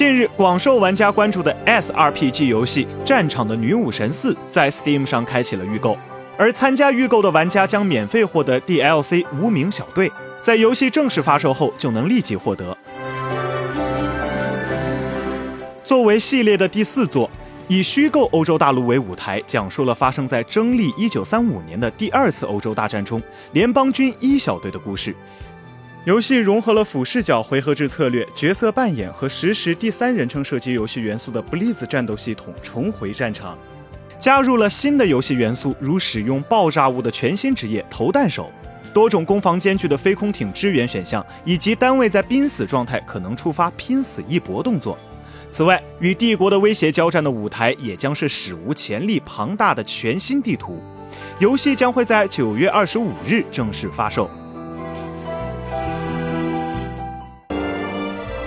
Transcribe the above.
近日，广受玩家关注的 SRPG 游戏《战场的女武神四》在 Steam 上开启了预购，而参加预购的玩家将免费获得 DLC《无名小队》，在游戏正式发售后就能立即获得。作为系列的第四作，以虚构欧洲大陆为舞台，讲述了发生在征历一九三五年的第二次欧洲大战中联邦军一小队的故事。游戏融合了俯视角回合制策略、角色扮演和实时第三人称射击游戏元素的 Blitz 战斗系统重回战场，加入了新的游戏元素，如使用爆炸物的全新职业投弹手，多种攻防兼具的飞空艇支援选项，以及单位在濒死状态可能触发拼死一搏动作。此外，与帝国的威胁交战的舞台也将是史无前例庞大的全新地图。游戏将会在九月二十五日正式发售。